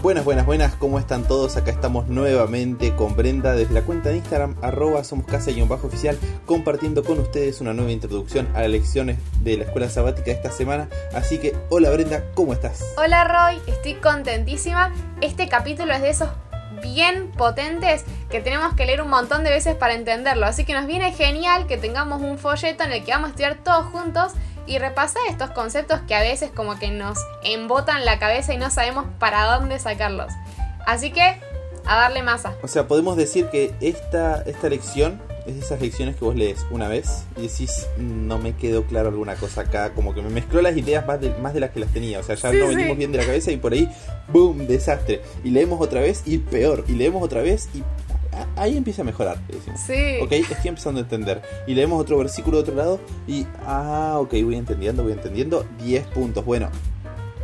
Buenas, buenas, buenas, ¿cómo están todos? Acá estamos nuevamente con Brenda desde la cuenta de Instagram, arroba somos casa y un bajo oficial, compartiendo con ustedes una nueva introducción a las lecciones de la escuela sabática de esta semana. Así que, hola Brenda, ¿cómo estás? Hola Roy, estoy contentísima. Este capítulo es de esos bien potentes que tenemos que leer un montón de veces para entenderlo. Así que nos viene genial que tengamos un folleto en el que vamos a estudiar todos juntos y repasar estos conceptos que a veces como que nos embotan la cabeza y no sabemos para dónde sacarlos. Así que, a darle masa. O sea, podemos decir que esta, esta lección es de esas lecciones que vos lees una vez y decís, no me quedó claro alguna cosa acá, como que me mezcló las ideas más de, más de las que las tenía, o sea, ya no venimos bien de la cabeza y por ahí, ¡boom!, desastre. Y leemos otra vez y peor, y leemos otra vez y ahí empieza a mejorar. Sí. Ok, estoy empezando a entender. Y leemos otro versículo de otro lado y, ah, ok, voy entendiendo, voy entendiendo. 10 puntos. Bueno,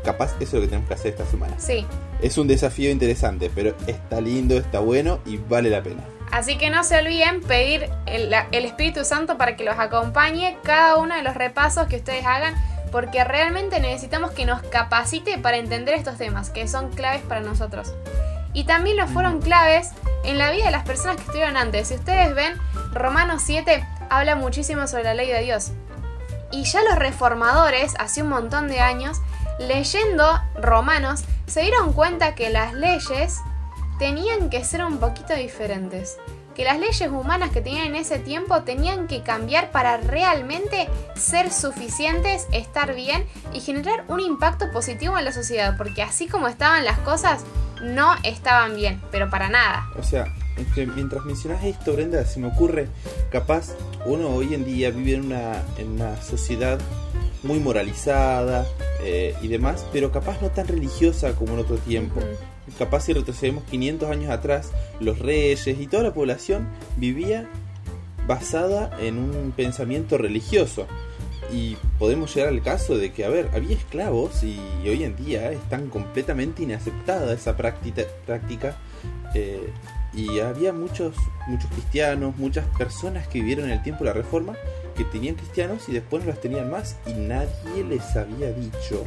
capaz eso es lo que tenemos que hacer esta semana. Sí. Es un desafío interesante, pero está lindo, está bueno y vale la pena. Así que no se olviden pedir el, el Espíritu Santo para que los acompañe cada uno de los repasos que ustedes hagan porque realmente necesitamos que nos capacite para entender estos temas, que son claves para nosotros. Y también lo fueron claves en la vida de las personas que estuvieron antes. Si ustedes ven, Romanos 7 habla muchísimo sobre la ley de Dios. Y ya los reformadores, hace un montón de años, leyendo Romanos, se dieron cuenta que las leyes tenían que ser un poquito diferentes. Que las leyes humanas que tenían en ese tiempo tenían que cambiar para realmente ser suficientes, estar bien y generar un impacto positivo en la sociedad. Porque así como estaban las cosas, no estaban bien, pero para nada. O sea, mientras mencionas esto, Brenda, se me ocurre, capaz uno hoy en día vive en una, en una sociedad muy moralizada eh, y demás, pero capaz no tan religiosa como en otro tiempo. Capaz si retrocedemos 500 años atrás, los reyes y toda la población vivía basada en un pensamiento religioso. Y podemos llegar al caso de que, a ver, había esclavos y hoy en día están completamente inaceptada esa práctica, práctica eh, y había muchos, muchos cristianos, muchas personas que vivieron en el tiempo de la Reforma que tenían cristianos y después no las tenían más y nadie les había dicho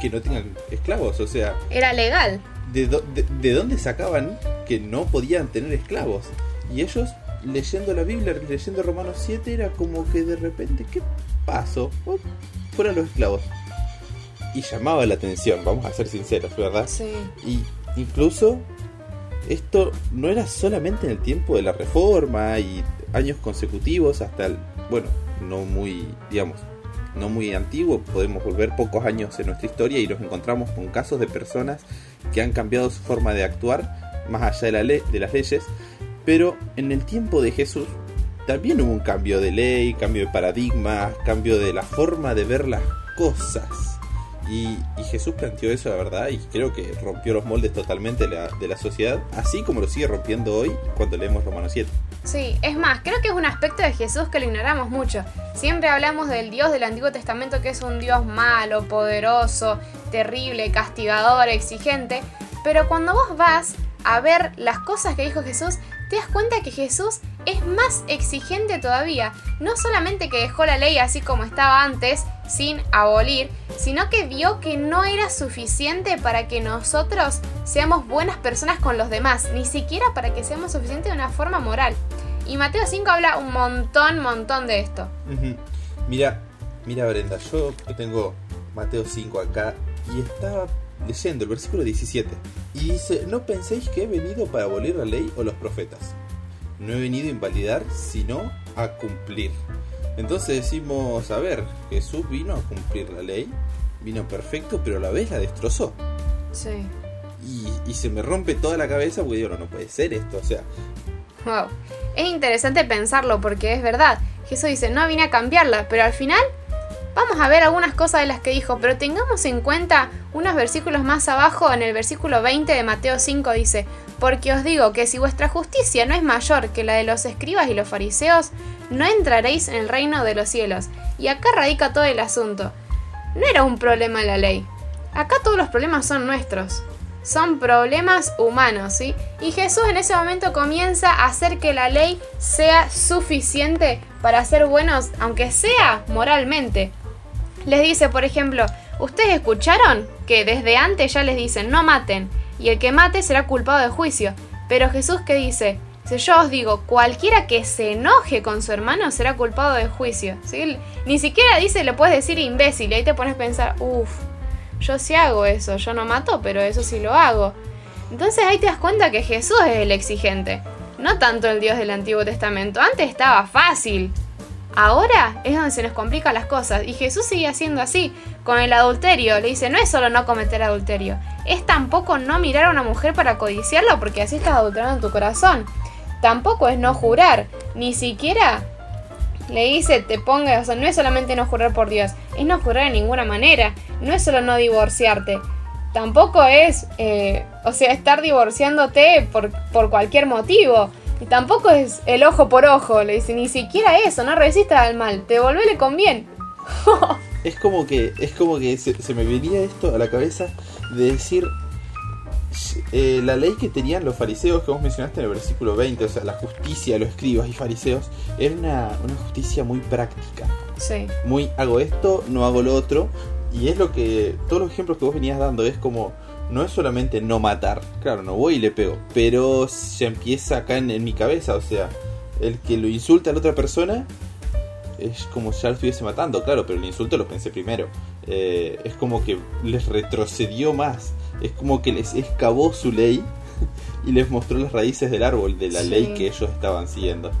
que no tengan esclavos, o sea... Era legal. ¿De, de dónde sacaban que no podían tener esclavos? Y ellos leyendo la Biblia, leyendo Romanos 7, era como que de repente, ¿qué pasó? Oh, fueron los esclavos. Y llamaba la atención, vamos a ser sinceros, ¿verdad? Sí. Y incluso esto no era solamente en el tiempo de la reforma y años consecutivos hasta el, bueno, no muy, digamos, no muy antiguo, podemos volver pocos años en nuestra historia y nos encontramos con casos de personas que han cambiado su forma de actuar más allá de, la ley, de las leyes pero en el tiempo de Jesús también hubo un cambio de ley, cambio de paradigma, cambio de la forma de ver las cosas. Y, Jesús planteó eso, la verdad, y creo que rompió los moldes totalmente de la, sociedad, así como lo sigue rompiendo hoy cuando leemos Romanos 7. Sí, es más, creo que es un aspecto de Jesús que lo ignoramos mucho. Siempre hablamos del Dios del Antiguo Testamento que es un Dios malo, poderoso, terrible, castigador, exigente, pero cuando vos vas a ver las cosas que dijo Jesús, te das cuenta que Jesús es más exigente todavía. No solamente que dejó la ley así como estaba antes, sin abolir, sino que vio que no era suficiente para que nosotros seamos buenas personas con los demás, ni siquiera para que seamos suficientes de una forma moral. Y Mateo 5 habla un montón, montón de esto. Mira, mira Brenda, yo tengo Mateo 5 acá y estaba leyendo el versículo 17. Y dice, no penséis que he venido para abolir la ley o los profetas. No he venido a invalidar, sino a cumplir. Entonces decimos, a ver, Jesús vino a cumplir la ley, vino perfecto, pero a la vez la destrozó. Sí. Y, se me rompe toda la cabeza porque digo, no, no puede ser esto, o sea... Wow. Es interesante pensarlo porque es verdad. Jesús dice, no vine a cambiarla, pero al final Vamos a ver algunas cosas de las que dijo, pero tengamos en cuenta unos versículos más abajo, en el versículo 20 de Mateo 5 dice, porque os digo que si vuestra justicia no es mayor que la de los escribas y los fariseos, no entraréis en el reino de los cielos. Y acá radica todo el asunto. No era un problema la ley. Acá todos los problemas son nuestros. Son problemas humanos, ¿sí? Y Jesús en ese momento comienza a hacer que la ley sea suficiente para ser buenos, aunque sea moralmente. Les dice, por ejemplo, Ustedes escucharon que desde antes ya les dicen no maten, y el que mate será culpado de juicio. Pero Jesús que dice, si yo os digo, cualquiera que se enoje con su hermano será culpado de juicio. Ni siquiera dice, le puedes decir imbécil, y ahí te pones a pensar, uff, yo sí hago eso, yo no mato, pero eso sí lo hago. Entonces ahí te das cuenta que Jesús es el exigente, no tanto el Dios del Antiguo Testamento. Antes estaba fácil. Ahora es donde se nos complican las cosas. Y Jesús sigue haciendo así. Con el adulterio. Le dice, no es solo no cometer adulterio. Es tampoco no mirar a una mujer para codiciarla porque así estás adulterando tu corazón. Tampoco es no jurar. Ni siquiera le dice, te ponga, o sea, no es solamente no jurar por Dios. Es no jurar de ninguna manera. No es solo no divorciarte. Tampoco es, eh, o sea, estar divorciándote por, por cualquier motivo. Y tampoco es el ojo por ojo, le dice, ni siquiera eso, no resistas al mal, te volvele con bien. es como que, es como que se, me venía esto a la cabeza de decir, eh, la ley que tenían los fariseos que vos mencionaste en el versículo 20, o sea, la justicia de los escribas y fariseos, era una, una justicia muy práctica. Sí. Muy hago esto, no hago lo otro. Y es lo que, todos los ejemplos que vos venías dando es como, no es solamente no matar, claro, no voy y le pego, pero se empieza acá en, mi cabeza, o sea, el que lo insulta a la otra persona es como si ya lo estuviese matando, claro, pero el insulto lo pensé primero. Eh, es como que les retrocedió más, es como que les excavó su ley y les mostró las raíces del árbol de la ley que ellos estaban siguiendo.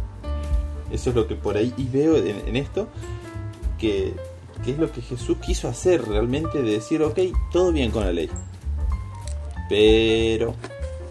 Eso es lo que por ahí y veo en, esto, que, que es lo que Jesús quiso hacer realmente, de decir, ok, todo bien con la ley pero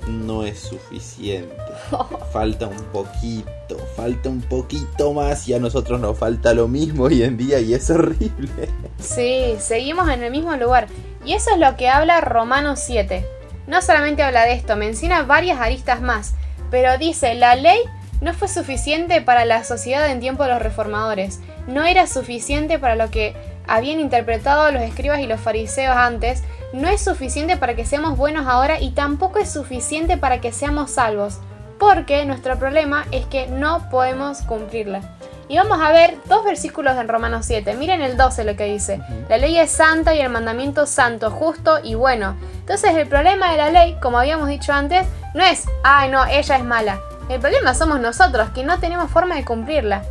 no es suficiente. Falta un poquito, falta un poquito más y a nosotros nos falta lo mismo hoy en día y es horrible. Sí, seguimos en el mismo lugar. Y eso es lo que habla Romanos 7. No solamente habla de esto, menciona varias aristas más, pero dice, la ley no fue suficiente para la sociedad en tiempo de los reformadores, no era suficiente para lo que habían interpretado los escribas y los fariseos antes, no es suficiente para que seamos buenos ahora y tampoco es suficiente para que seamos salvos, porque nuestro problema es que no podemos cumplirla. Y vamos a ver dos versículos en Romanos 7. Miren el 12 lo que dice. La ley es santa y el mandamiento santo, justo y bueno. Entonces el problema de la ley, como habíamos dicho antes, no es, ay no, ella es mala. El problema somos nosotros, que no tenemos forma de cumplirla.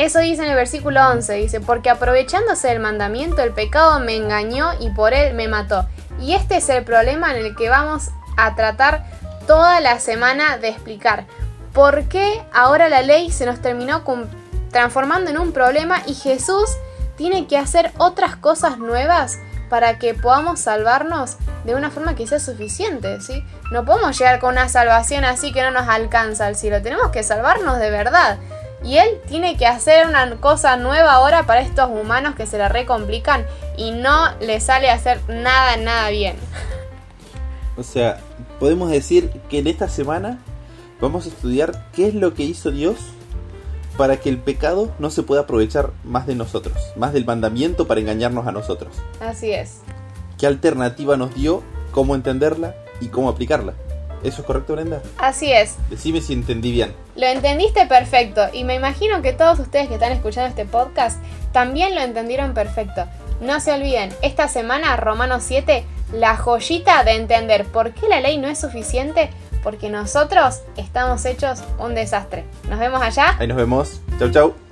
Eso dice en el versículo 11, dice, porque aprovechándose del mandamiento el pecado me engañó y por él me mató. Y este es el problema en el que vamos a tratar toda la semana de explicar. ¿Por qué ahora la ley se nos terminó transformando en un problema y Jesús tiene que hacer otras cosas nuevas para que podamos salvarnos de una forma que sea suficiente, ¿sí? No podemos llegar con una salvación así que no nos alcanza al cielo, tenemos que salvarnos de verdad. Y él tiene que hacer una cosa nueva ahora para estos humanos que se la recomplican y no le sale a hacer nada, nada bien. O sea, podemos decir que en esta semana vamos a estudiar qué es lo que hizo Dios para que el pecado no se pueda aprovechar más de nosotros, más del mandamiento para engañarnos a nosotros. Así es. ¿Qué alternativa nos dio? ¿Cómo entenderla y cómo aplicarla? ¿Eso es correcto, Brenda? Así es. Decime si entendí bien. Lo entendiste perfecto y me imagino que todos ustedes que están escuchando este podcast también lo entendieron perfecto. No se olviden, esta semana Romanos 7, la joyita de entender por qué la ley no es suficiente, porque nosotros estamos hechos un desastre. Nos vemos allá. Ahí nos vemos. Chau, chau.